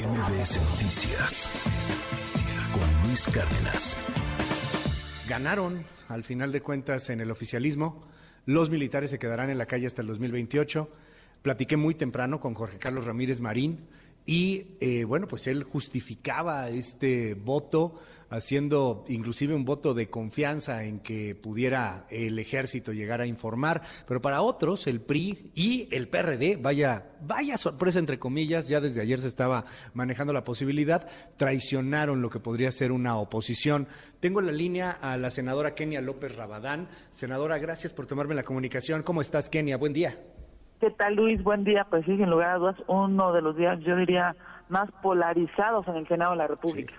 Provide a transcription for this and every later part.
MBS Noticias con Luis Cárdenas. Ganaron, al final de cuentas, en el oficialismo. Los militares se quedarán en la calle hasta el 2028. Platiqué muy temprano con Jorge Carlos Ramírez Marín y, eh, bueno, pues él justificaba este voto haciendo inclusive un voto de confianza en que pudiera el ejército llegar a informar, pero para otros el PRI y el PRD, vaya, vaya sorpresa entre comillas, ya desde ayer se estaba manejando la posibilidad, traicionaron lo que podría ser una oposición. Tengo en la línea a la senadora Kenia López Rabadán. Senadora, gracias por tomarme la comunicación. ¿Cómo estás, Kenia? Buen día. ¿Qué tal, Luis? Buen día. Pues sí, sin lugar a dudas, uno de los días, yo diría, más polarizados en el Senado de la República.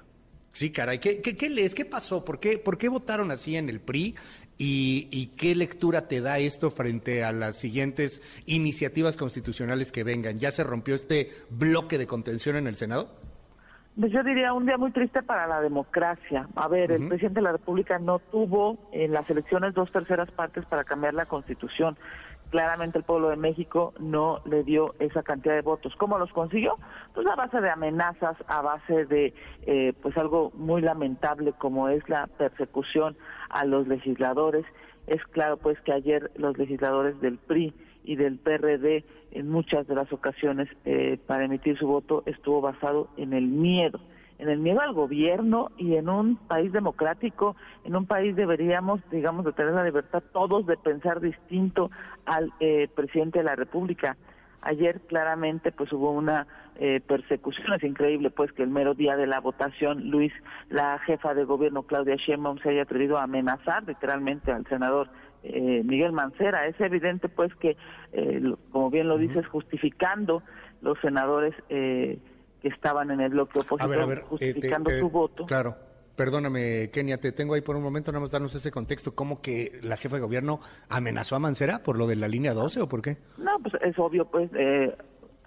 Sí, caray, ¿qué, qué, lees? ¿Qué pasó? ¿Por qué, ¿Por qué votaron así en el PRI? ¿Y, qué lectura te da esto frente a las siguientes iniciativas constitucionales que vengan? ¿Ya se rompió este bloque de contención en el Senado? Pues yo diría un día muy triste para la democracia. A ver, el presidente de la República no tuvo en las elecciones dos terceras partes para cambiar la constitución claramente el pueblo de México no le dio esa cantidad de votos. ¿Cómo los consiguió? Pues a base de amenazas, a base de eh, pues algo muy lamentable como es la persecución a los legisladores. Es claro pues que ayer los legisladores del PRI y del PRD en muchas de las ocasiones eh, para emitir su voto estuvo basado en el miedo en el miedo al gobierno y en un país democrático, en un país deberíamos, digamos, de tener la libertad todos de pensar distinto al eh, presidente de la República. Ayer claramente pues hubo una eh, persecución, es increíble pues que el mero día de la votación Luis, la jefa de gobierno Claudia Sheinbaum se haya atrevido a amenazar literalmente al senador eh, Miguel Mancera. Es evidente pues que, como bien lo dices, justificando los senadores eh, que estaban en el bloque opositor eh, justificando su voto. Claro. Perdóname, Kenia, te tengo ahí por un momento, nada más darnos ese contexto. ¿Cómo que la jefa de gobierno amenazó a Mancera por lo de la línea 12 o por qué? No, pues es obvio, pues eh,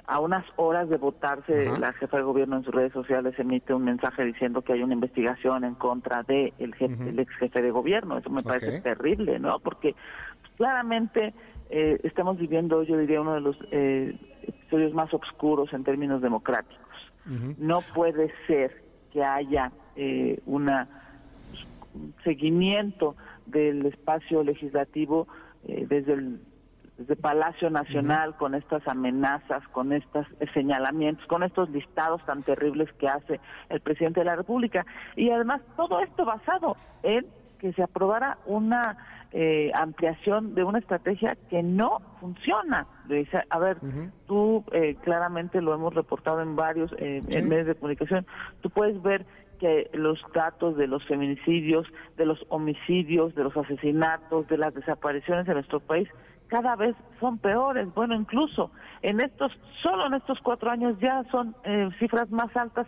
a unas horas de votarse, la jefa de gobierno en sus redes sociales emite un mensaje diciendo que hay una investigación en contra de el, ex jefe de gobierno. Eso me parece terrible, ¿no? Porque claramente eh, estamos viviendo, yo diría, uno de los eh, episodios más oscuros en términos democráticos. No puede ser que haya eh, una, seguimiento del espacio legislativo eh, desde el desde Palacio Nacional con estas amenazas, con estos señalamientos, con estos listados tan terribles que hace el presidente de la República. Y además todo esto basado en que se aprobara una eh, ampliación de una estrategia que no funciona. A ver, tú eh, claramente lo hemos reportado en varios eh, medios de comunicación, tú puedes ver que los datos de los feminicidios, de los homicidios, de los asesinatos, de las desapariciones en nuestro país cada vez son peores. Bueno, incluso en estos, solo en estos cuatro años ya son cifras más altas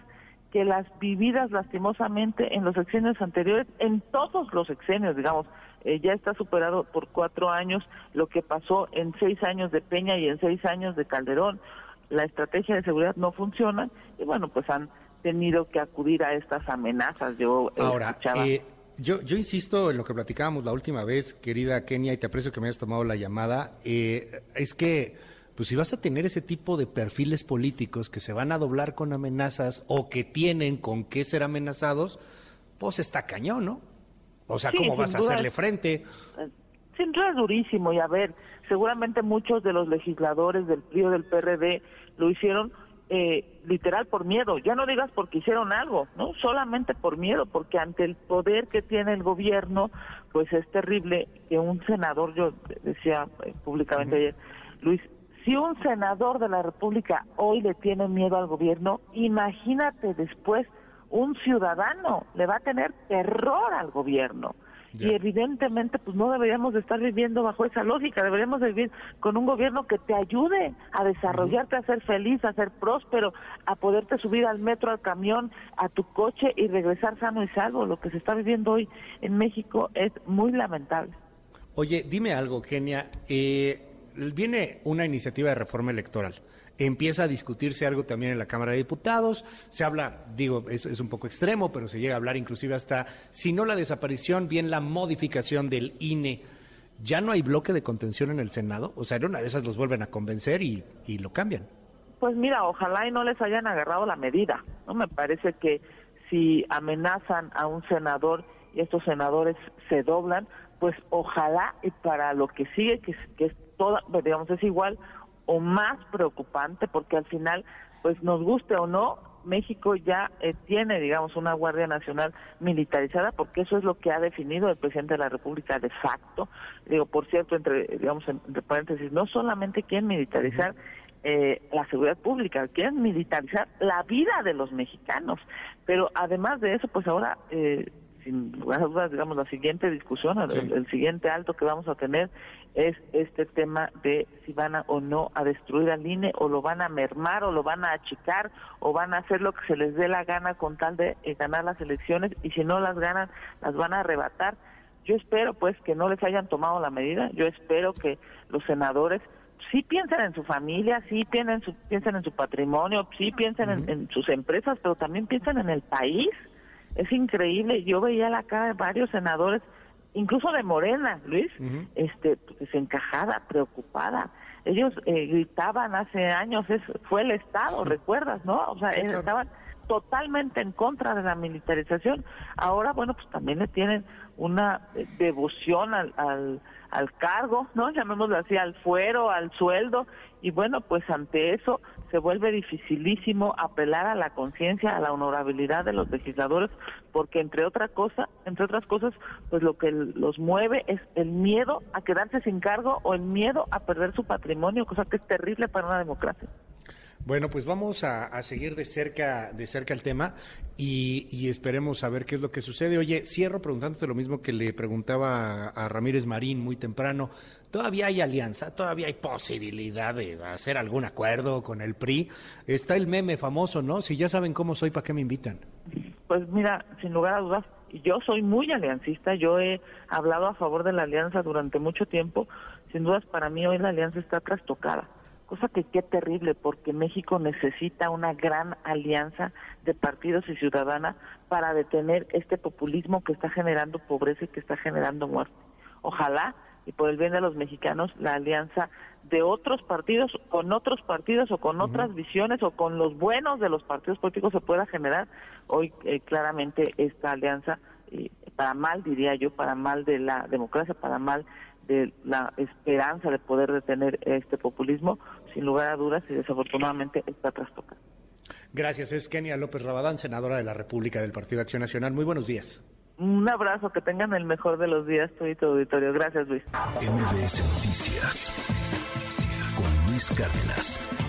que las vividas lastimosamente en los exenios anteriores, en todos los exenios, digamos, eh, ya está superado por cuatro años lo que pasó en seis años de Peña y en seis años de Calderón. La estrategia de seguridad no funciona y bueno, pues han tenido que acudir a estas amenazas. Yo eh, Ahora, eh, yo, yo insisto en lo que platicábamos la última vez, querida Kenia, y te aprecio que me hayas tomado la llamada, es que pues si vas a tener ese tipo de perfiles políticos que se van a doblar con amenazas o que tienen con qué ser amenazados, pues está cañón, ¿no? O sea, ¿cómo vas a hacerle frente? Sin duda es durísimo y a ver, seguramente muchos de los legisladores del PRI o del PRD lo hicieron eh, literal por miedo, ya no digas porque hicieron algo, no solamente por miedo, porque ante el poder que tiene el gobierno, pues es terrible que un senador, yo decía eh, públicamente ayer, Luis, si un senador de la República hoy le tiene miedo al gobierno, imagínate después un ciudadano le va a tener terror al gobierno. Y evidentemente, pues no deberíamos de estar viviendo bajo esa lógica, deberíamos de vivir con un gobierno que te ayude a desarrollarte, a ser feliz, a ser próspero, a poderte subir al metro, al camión, a tu coche y regresar sano y salvo. Lo que se está viviendo hoy en México es muy lamentable. Oye, dime algo, Genia. Eh, viene una iniciativa de reforma electoral empieza a discutirse algo también en la Cámara de Diputados. Se habla, digo, es, es un poco extremo, pero se llega a hablar inclusive hasta, si no la desaparición, bien la modificación del INE. ¿Ya no hay bloque de contención en el Senado? O sea, en una de esas los vuelven a convencer y, y lo cambian. Pues mira, ojalá y no les hayan agarrado la medida. No me parece que si amenazan a un senador y estos senadores se doblan, pues ojalá y para lo que sigue, que, que toda, digamos, es igual o más preocupante, porque al final, pues nos guste o no, México ya eh, tiene, digamos, una Guardia Nacional militarizada, porque eso es lo que ha definido el presidente de la República de facto. Digo, por cierto, entre, digamos, entre paréntesis, no solamente quieren militarizar eh, la seguridad pública, quieren militarizar la vida de los mexicanos. Pero además de eso, pues ahora eh, sin lugar a dudas, digamos, la siguiente discusión, el, siguiente alto que vamos a tener es este tema de si van a, o no a destruir al INE o lo van a mermar o lo van a achicar o van a hacer lo que se les dé la gana con tal de eh, ganar las elecciones y si no las ganan, las van a arrebatar. Yo espero pues que no les hayan tomado la medida, yo espero que los senadores sí piensen en su familia, sí piensen, su, piensen en su patrimonio, sí piensen en, en sus empresas, pero también piensen en el país es increíble. Yo veía la cara de varios senadores, incluso de Morena, Luis, este, desencajada, preocupada. Ellos eh, gritaban hace años, es, fue el Estado, ¿recuerdas, no? O sea, estaban totalmente en contra de la militarización. Ahora, bueno, pues también le tienen una eh, devoción al, al, al cargo, ¿no? Llamémoslo así, al fuero, al sueldo, y bueno, pues ante eso se vuelve dificilísimo apelar a la conciencia, a la honorabilidad de los legisladores, porque entre otra cosa, entre otras cosas, pues lo que los mueve es el miedo a quedarse sin cargo o el miedo a perder su patrimonio, cosa que es terrible para una democracia. Bueno, pues vamos a, seguir de cerca, de cerca el tema y, esperemos a ver qué es lo que sucede. Oye, cierro preguntándote lo mismo que le preguntaba a, Ramírez Marín muy temprano. ¿Todavía hay alianza? ¿Todavía hay posibilidad de hacer algún acuerdo con el PRI? Está el meme famoso, ¿no? Si ya saben cómo soy, ¿para qué me invitan? Pues mira, sin lugar a dudas, yo soy muy aliancista. Yo he hablado a favor de la alianza durante mucho tiempo. Sin dudas, para mí hoy la alianza está trastocada cosa que qué terrible porque México necesita una gran alianza de partidos y ciudadanas para detener este populismo que está generando pobreza y que está generando muerte. Ojalá y por el bien de los mexicanos la alianza de otros partidos con otros partidos o con otras visiones o con los buenos de los partidos políticos se pueda generar hoy eh, claramente esta alianza eh, para mal diría yo para mal de la democracia para mal de la esperanza de poder detener este populismo, sin lugar a dudas y desafortunadamente está trastocado. Gracias. Es Kenia López Rabadán, senadora de la República del Partido de Acción Nacional. Muy buenos días. Un abrazo, que tengan el mejor de los días, todo y tu auditorio. Gracias, Luis. MBS Noticias con Luis Cárdenas.